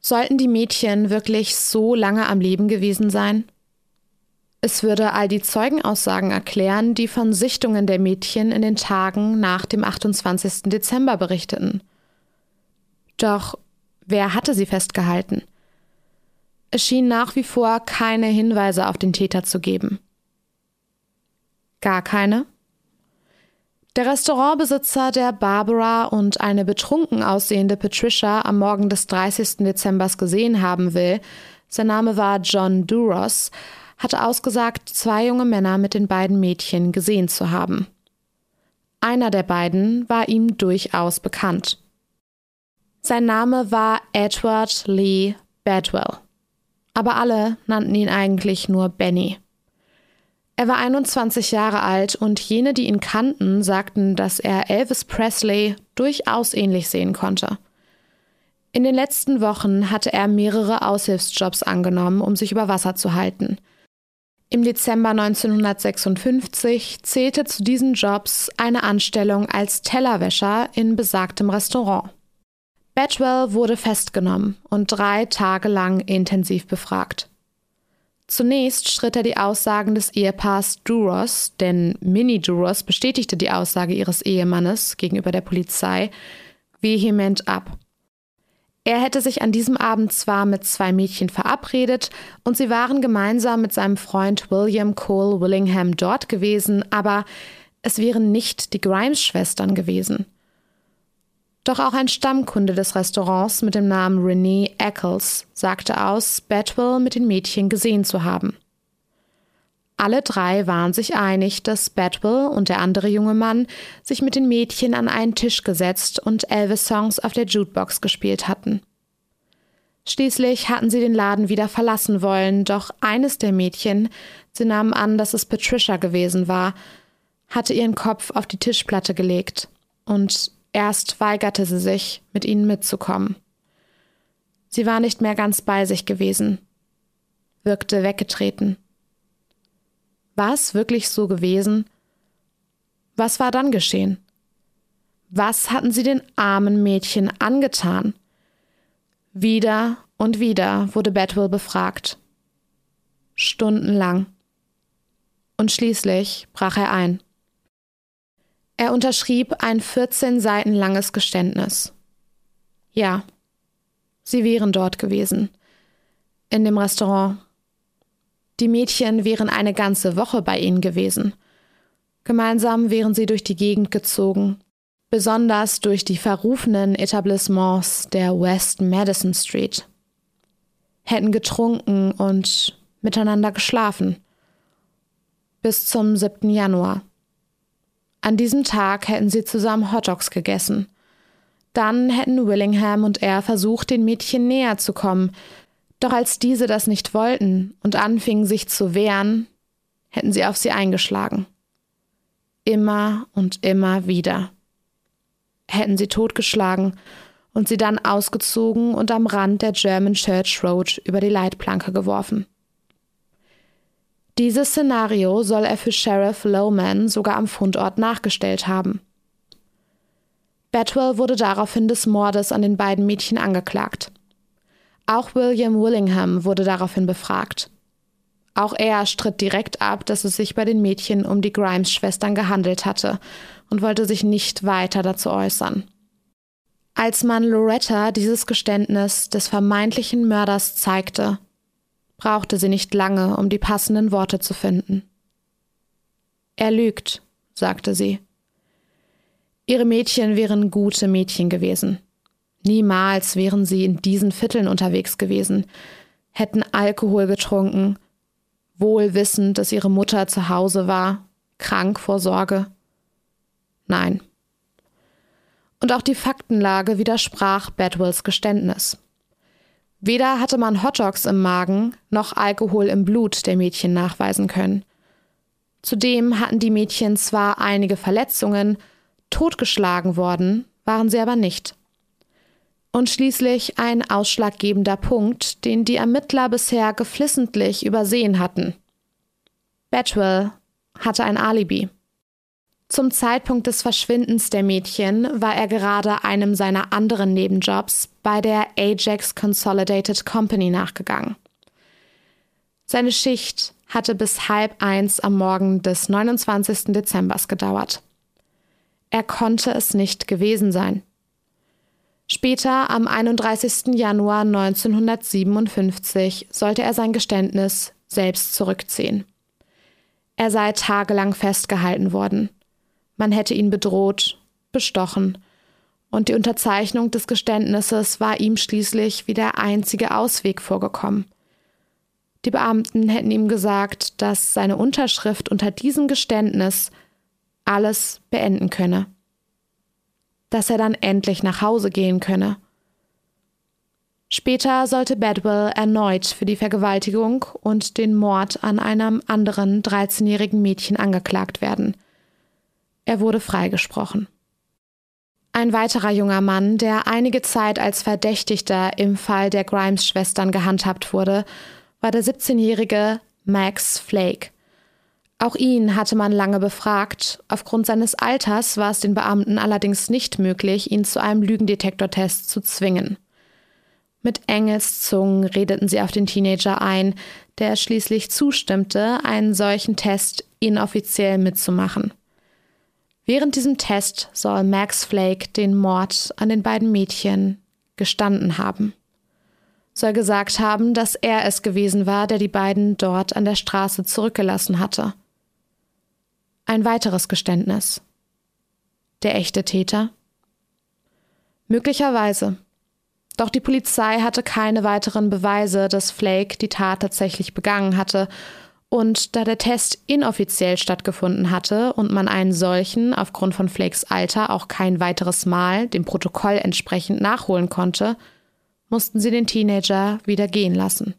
Sollten die Mädchen wirklich so lange am Leben gewesen sein? Es würde all die Zeugenaussagen erklären, die von Sichtungen der Mädchen in den Tagen nach dem 28. Dezember berichteten. Doch wer hatte sie festgehalten? Es schien nach wie vor keine Hinweise auf den Täter zu geben. Gar keine? Der Restaurantbesitzer, der Barbara und eine betrunken aussehende Patricia am Morgen des 30. Dezember gesehen haben will, sein Name war John Duros, hatte ausgesagt, zwei junge Männer mit den beiden Mädchen gesehen zu haben. Einer der beiden war ihm durchaus bekannt. Sein Name war Edward Lee Badwell, aber alle nannten ihn eigentlich nur Benny. Er war 21 Jahre alt und jene, die ihn kannten, sagten, dass er Elvis Presley durchaus ähnlich sehen konnte. In den letzten Wochen hatte er mehrere Aushilfsjobs angenommen, um sich über Wasser zu halten. Im Dezember 1956 zählte zu diesen Jobs eine Anstellung als Tellerwäscher in besagtem Restaurant. Batwell wurde festgenommen und drei Tage lang intensiv befragt. Zunächst schritt er die Aussagen des Ehepaars Duros, denn Minnie Duros bestätigte die Aussage ihres Ehemannes gegenüber der Polizei, vehement ab. Er hätte sich an diesem Abend zwar mit zwei Mädchen verabredet und sie waren gemeinsam mit seinem Freund William Cole Willingham dort gewesen, aber es wären nicht die Grimes-Schwestern gewesen. Doch auch ein Stammkunde des Restaurants mit dem Namen Renee Eccles sagte aus, Batwell mit den Mädchen gesehen zu haben. Alle drei waren sich einig, dass Batwell und der andere junge Mann sich mit den Mädchen an einen Tisch gesetzt und Elvis-Songs auf der Jukebox gespielt hatten. Schließlich hatten sie den Laden wieder verlassen wollen, doch eines der Mädchen, sie nahmen an, dass es Patricia gewesen war, hatte ihren Kopf auf die Tischplatte gelegt und Erst weigerte sie sich, mit ihnen mitzukommen. Sie war nicht mehr ganz bei sich gewesen, wirkte weggetreten. War es wirklich so gewesen? Was war dann geschehen? Was hatten sie den armen Mädchen angetan? Wieder und wieder wurde Bedwell befragt. Stundenlang. Und schließlich brach er ein. Er unterschrieb ein 14 Seiten langes Geständnis. Ja, sie wären dort gewesen. In dem Restaurant. Die Mädchen wären eine ganze Woche bei ihnen gewesen. Gemeinsam wären sie durch die Gegend gezogen, besonders durch die verrufenen Etablissements der West Madison Street. Hätten getrunken und miteinander geschlafen. Bis zum 7. Januar. An diesem Tag hätten sie zusammen Hotdogs gegessen. Dann hätten Willingham und er versucht, den Mädchen näher zu kommen, doch als diese das nicht wollten und anfingen sich zu wehren, hätten sie auf sie eingeschlagen. Immer und immer wieder. Hätten sie totgeschlagen und sie dann ausgezogen und am Rand der German Church Road über die Leitplanke geworfen. Dieses Szenario soll er für Sheriff Lowman sogar am Fundort nachgestellt haben. Batwell wurde daraufhin des Mordes an den beiden Mädchen angeklagt. Auch William Willingham wurde daraufhin befragt. Auch er stritt direkt ab, dass es sich bei den Mädchen um die Grimes-Schwestern gehandelt hatte und wollte sich nicht weiter dazu äußern. Als man Loretta dieses Geständnis des vermeintlichen Mörders zeigte, brauchte sie nicht lange, um die passenden Worte zu finden. Er lügt, sagte sie. Ihre Mädchen wären gute Mädchen gewesen. Niemals wären sie in diesen Vierteln unterwegs gewesen, hätten Alkohol getrunken, wohl wissend, dass ihre Mutter zu Hause war, krank vor Sorge. Nein. Und auch die Faktenlage widersprach Bedwells Geständnis. Weder hatte man Hotdogs im Magen noch Alkohol im Blut der Mädchen nachweisen können. Zudem hatten die Mädchen zwar einige Verletzungen, totgeschlagen worden waren sie aber nicht. Und schließlich ein ausschlaggebender Punkt, den die Ermittler bisher geflissentlich übersehen hatten. Batwell hatte ein Alibi. Zum Zeitpunkt des Verschwindens der Mädchen war er gerade einem seiner anderen Nebenjobs bei der Ajax Consolidated Company nachgegangen. Seine Schicht hatte bis halb eins am Morgen des 29. Dezembers gedauert. Er konnte es nicht gewesen sein. Später, am 31. Januar 1957, sollte er sein Geständnis selbst zurückziehen. Er sei tagelang festgehalten worden. Man hätte ihn bedroht, bestochen, und die Unterzeichnung des Geständnisses war ihm schließlich wie der einzige Ausweg vorgekommen. Die Beamten hätten ihm gesagt, dass seine Unterschrift unter diesem Geständnis alles beenden könne, dass er dann endlich nach Hause gehen könne. Später sollte Bedwell erneut für die Vergewaltigung und den Mord an einem anderen 13-jährigen Mädchen angeklagt werden. Er wurde freigesprochen. Ein weiterer junger Mann, der einige Zeit als Verdächtigter im Fall der Grimes-Schwestern gehandhabt wurde, war der 17-jährige Max Flake. Auch ihn hatte man lange befragt. Aufgrund seines Alters war es den Beamten allerdings nicht möglich, ihn zu einem Lügendetektortest zu zwingen. Mit Engelszungen redeten sie auf den Teenager ein, der schließlich zustimmte, einen solchen Test inoffiziell mitzumachen. Während diesem Test soll Max Flake den Mord an den beiden Mädchen gestanden haben. Soll gesagt haben, dass er es gewesen war, der die beiden dort an der Straße zurückgelassen hatte. Ein weiteres Geständnis. Der echte Täter? Möglicherweise. Doch die Polizei hatte keine weiteren Beweise, dass Flake die Tat tatsächlich begangen hatte. Und da der Test inoffiziell stattgefunden hatte und man einen solchen aufgrund von Flakes Alter auch kein weiteres Mal dem Protokoll entsprechend nachholen konnte, mussten sie den Teenager wieder gehen lassen.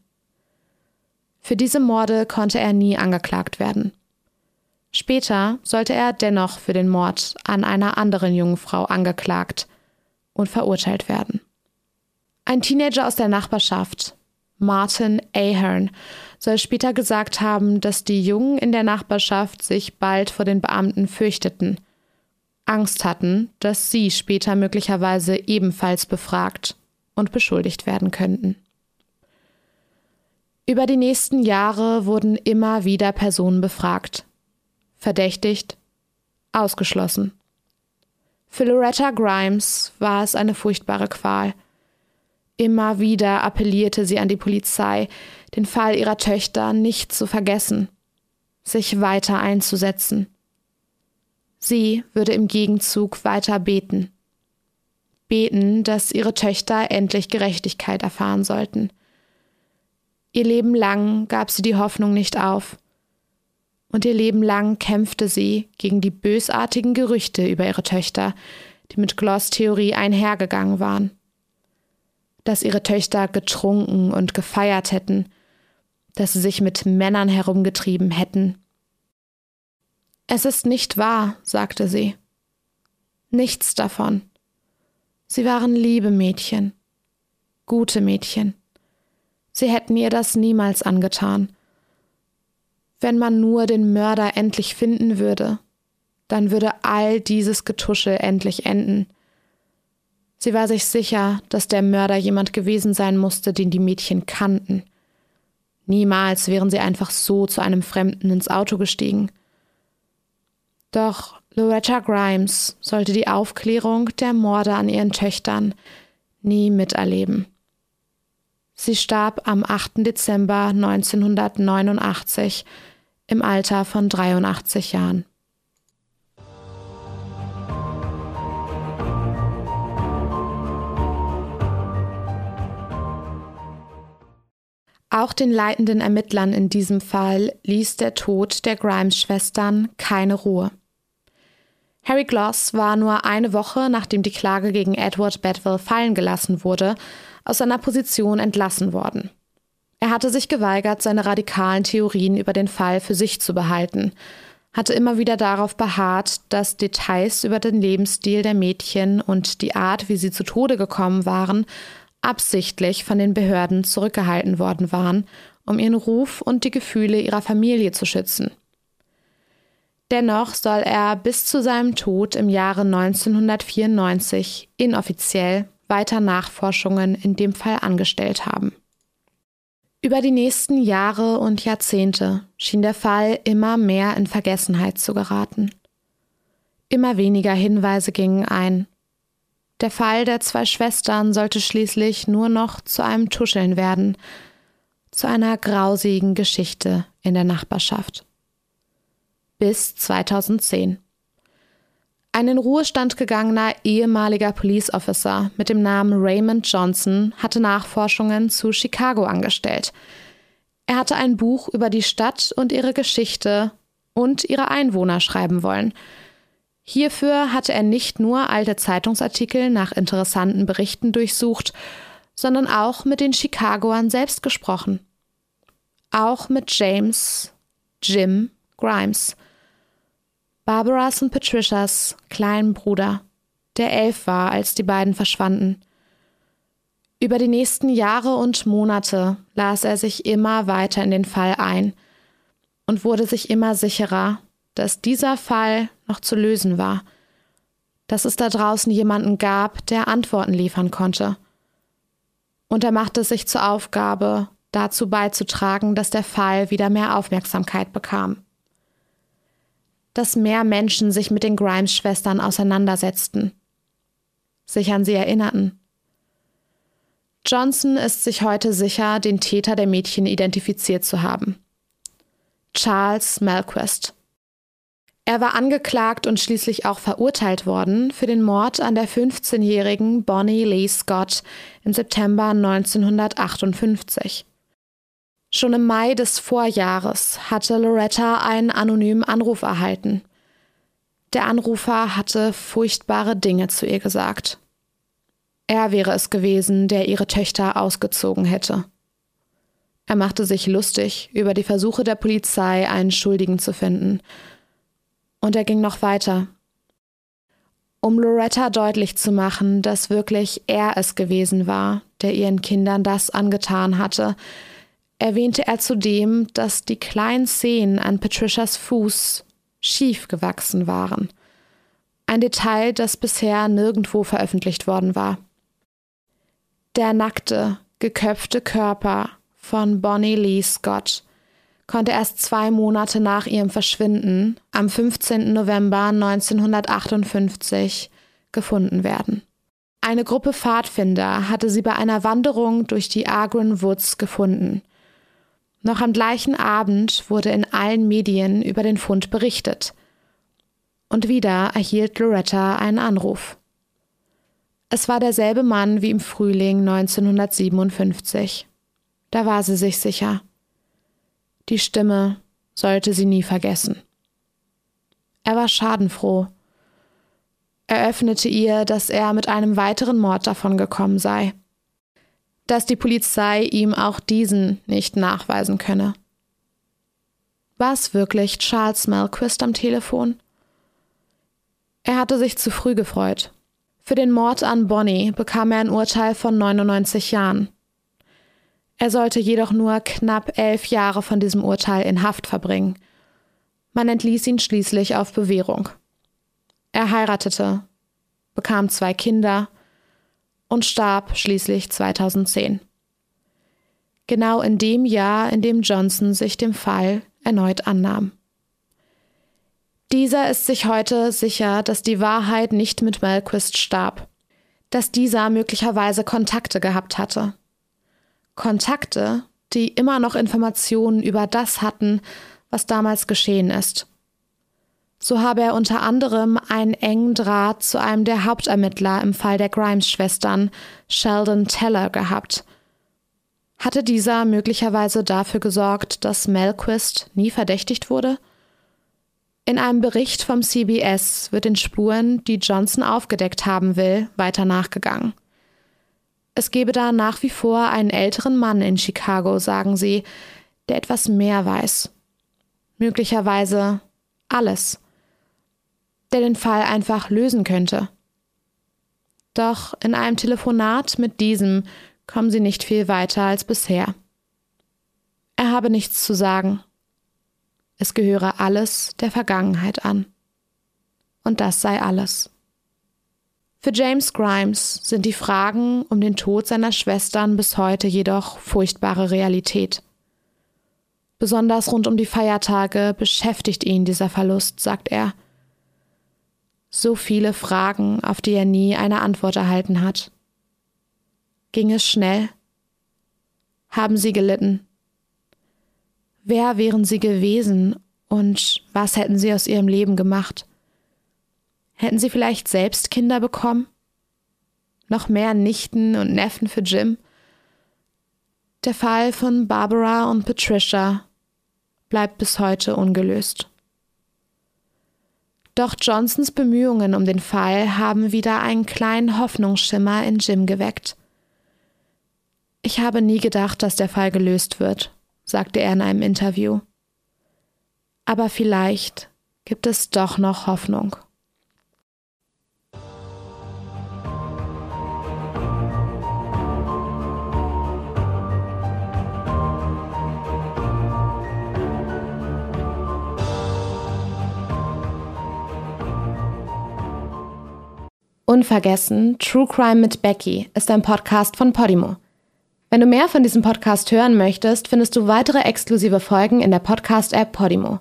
Für diese Morde konnte er nie angeklagt werden. Später sollte er dennoch für den Mord an einer anderen jungen Frau angeklagt und verurteilt werden. Ein Teenager aus der Nachbarschaft, Martin Ahern, soll später gesagt haben, dass die Jungen in der Nachbarschaft sich bald vor den Beamten fürchteten, Angst hatten, dass sie später möglicherweise ebenfalls befragt und beschuldigt werden könnten. Über die nächsten Jahre wurden immer wieder Personen befragt, verdächtigt, ausgeschlossen. Für Loretta Grimes war es eine furchtbare Qual. Immer wieder appellierte sie an die Polizei, den Fall ihrer Töchter nicht zu vergessen, sich weiter einzusetzen. Sie würde im Gegenzug weiter beten. Beten, dass ihre Töchter endlich Gerechtigkeit erfahren sollten. Ihr Leben lang gab sie die Hoffnung nicht auf. Und ihr Leben lang kämpfte sie gegen die bösartigen Gerüchte über ihre Töchter, die mit Gloss Theorie einhergegangen waren dass ihre Töchter getrunken und gefeiert hätten, dass sie sich mit Männern herumgetrieben hätten. Es ist nicht wahr, sagte sie. Nichts davon. Sie waren liebe Mädchen, gute Mädchen. Sie hätten ihr das niemals angetan. Wenn man nur den Mörder endlich finden würde, dann würde all dieses Getuschel endlich enden. Sie war sich sicher, dass der Mörder jemand gewesen sein musste, den die Mädchen kannten. Niemals wären sie einfach so zu einem Fremden ins Auto gestiegen. Doch Loretta Grimes sollte die Aufklärung der Morde an ihren Töchtern nie miterleben. Sie starb am 8. Dezember 1989 im Alter von 83 Jahren. Auch den leitenden Ermittlern in diesem Fall ließ der Tod der Grimes-Schwestern keine Ruhe. Harry Gloss war nur eine Woche, nachdem die Klage gegen Edward Bedwell fallen gelassen wurde, aus seiner Position entlassen worden. Er hatte sich geweigert, seine radikalen Theorien über den Fall für sich zu behalten, hatte immer wieder darauf beharrt, dass Details über den Lebensstil der Mädchen und die Art, wie sie zu Tode gekommen waren, absichtlich von den Behörden zurückgehalten worden waren, um ihren Ruf und die Gefühle ihrer Familie zu schützen. Dennoch soll er bis zu seinem Tod im Jahre 1994 inoffiziell weiter Nachforschungen in dem Fall angestellt haben. Über die nächsten Jahre und Jahrzehnte schien der Fall immer mehr in Vergessenheit zu geraten. Immer weniger Hinweise gingen ein, der Fall der zwei Schwestern sollte schließlich nur noch zu einem Tuscheln werden, zu einer grausigen Geschichte in der Nachbarschaft. Bis 2010. Ein in Ruhestand gegangener ehemaliger Police Officer mit dem Namen Raymond Johnson hatte Nachforschungen zu Chicago angestellt. Er hatte ein Buch über die Stadt und ihre Geschichte und ihre Einwohner schreiben wollen – Hierfür hatte er nicht nur alte Zeitungsartikel nach interessanten Berichten durchsucht, sondern auch mit den Chicagoern selbst gesprochen. Auch mit James, Jim Grimes, Barbaras und Patricias kleinen Bruder, der elf war, als die beiden verschwanden. Über die nächsten Jahre und Monate las er sich immer weiter in den Fall ein und wurde sich immer sicherer, dass dieser Fall noch zu lösen war, dass es da draußen jemanden gab, der Antworten liefern konnte. Und er machte sich zur Aufgabe, dazu beizutragen, dass der Fall wieder mehr Aufmerksamkeit bekam. Dass mehr Menschen sich mit den Grimes-Schwestern auseinandersetzten, sich an sie erinnerten. Johnson ist sich heute sicher, den Täter der Mädchen identifiziert zu haben. Charles Melquist. Er war angeklagt und schließlich auch verurteilt worden für den Mord an der 15-jährigen Bonnie Lee Scott im September 1958. Schon im Mai des Vorjahres hatte Loretta einen anonymen Anruf erhalten. Der Anrufer hatte furchtbare Dinge zu ihr gesagt. Er wäre es gewesen, der ihre Töchter ausgezogen hätte. Er machte sich lustig über die Versuche der Polizei, einen Schuldigen zu finden. Und er ging noch weiter. Um Loretta deutlich zu machen, dass wirklich er es gewesen war, der ihren Kindern das angetan hatte, erwähnte er zudem, dass die kleinen Zehen an Patricias Fuß schief gewachsen waren. Ein Detail, das bisher nirgendwo veröffentlicht worden war. Der nackte, geköpfte Körper von Bonnie Lee Scott konnte erst zwei Monate nach ihrem Verschwinden am 15. November 1958 gefunden werden. Eine Gruppe Pfadfinder hatte sie bei einer Wanderung durch die Agron Woods gefunden. Noch am gleichen Abend wurde in allen Medien über den Fund berichtet. Und wieder erhielt Loretta einen Anruf. Es war derselbe Mann wie im Frühling 1957. Da war sie sich sicher. Die Stimme sollte sie nie vergessen. Er war schadenfroh. Er öffnete ihr, dass er mit einem weiteren Mord davongekommen sei. Dass die Polizei ihm auch diesen nicht nachweisen könne. War es wirklich Charles Melquist am Telefon? Er hatte sich zu früh gefreut. Für den Mord an Bonnie bekam er ein Urteil von 99 Jahren. Er sollte jedoch nur knapp elf Jahre von diesem Urteil in Haft verbringen. Man entließ ihn schließlich auf Bewährung. Er heiratete, bekam zwei Kinder und starb schließlich 2010. Genau in dem Jahr, in dem Johnson sich dem Fall erneut annahm. Dieser ist sich heute sicher, dass die Wahrheit nicht mit Melquist starb, dass dieser möglicherweise Kontakte gehabt hatte. Kontakte, die immer noch Informationen über das hatten, was damals geschehen ist. So habe er unter anderem einen engen Draht zu einem der Hauptermittler im Fall der Grimes-Schwestern, Sheldon Teller, gehabt. Hatte dieser möglicherweise dafür gesorgt, dass Melquist nie verdächtigt wurde? In einem Bericht vom CBS wird den Spuren, die Johnson aufgedeckt haben will, weiter nachgegangen. Es gebe da nach wie vor einen älteren Mann in Chicago, sagen sie, der etwas mehr weiß. Möglicherweise alles. Der den Fall einfach lösen könnte. Doch in einem Telefonat mit diesem kommen sie nicht viel weiter als bisher. Er habe nichts zu sagen es gehöre alles der Vergangenheit an. Und das sei alles. Für James Grimes sind die Fragen um den Tod seiner Schwestern bis heute jedoch furchtbare Realität. Besonders rund um die Feiertage beschäftigt ihn dieser Verlust, sagt er. So viele Fragen, auf die er nie eine Antwort erhalten hat. Ging es schnell? Haben sie gelitten? Wer wären sie gewesen und was hätten sie aus ihrem Leben gemacht? Hätten sie vielleicht selbst Kinder bekommen? Noch mehr Nichten und Neffen für Jim? Der Fall von Barbara und Patricia bleibt bis heute ungelöst. Doch Johnsons Bemühungen um den Fall haben wieder einen kleinen Hoffnungsschimmer in Jim geweckt. Ich habe nie gedacht, dass der Fall gelöst wird, sagte er in einem Interview. Aber vielleicht gibt es doch noch Hoffnung. Unvergessen, True Crime mit Becky ist ein Podcast von Podimo. Wenn du mehr von diesem Podcast hören möchtest, findest du weitere exklusive Folgen in der Podcast-App Podimo.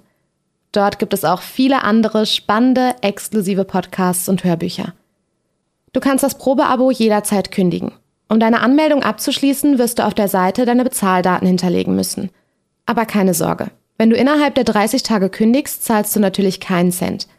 Dort gibt es auch viele andere spannende, exklusive Podcasts und Hörbücher. Du kannst das Probeabo jederzeit kündigen. Um deine Anmeldung abzuschließen, wirst du auf der Seite deine Bezahldaten hinterlegen müssen. Aber keine Sorge. Wenn du innerhalb der 30 Tage kündigst, zahlst du natürlich keinen Cent –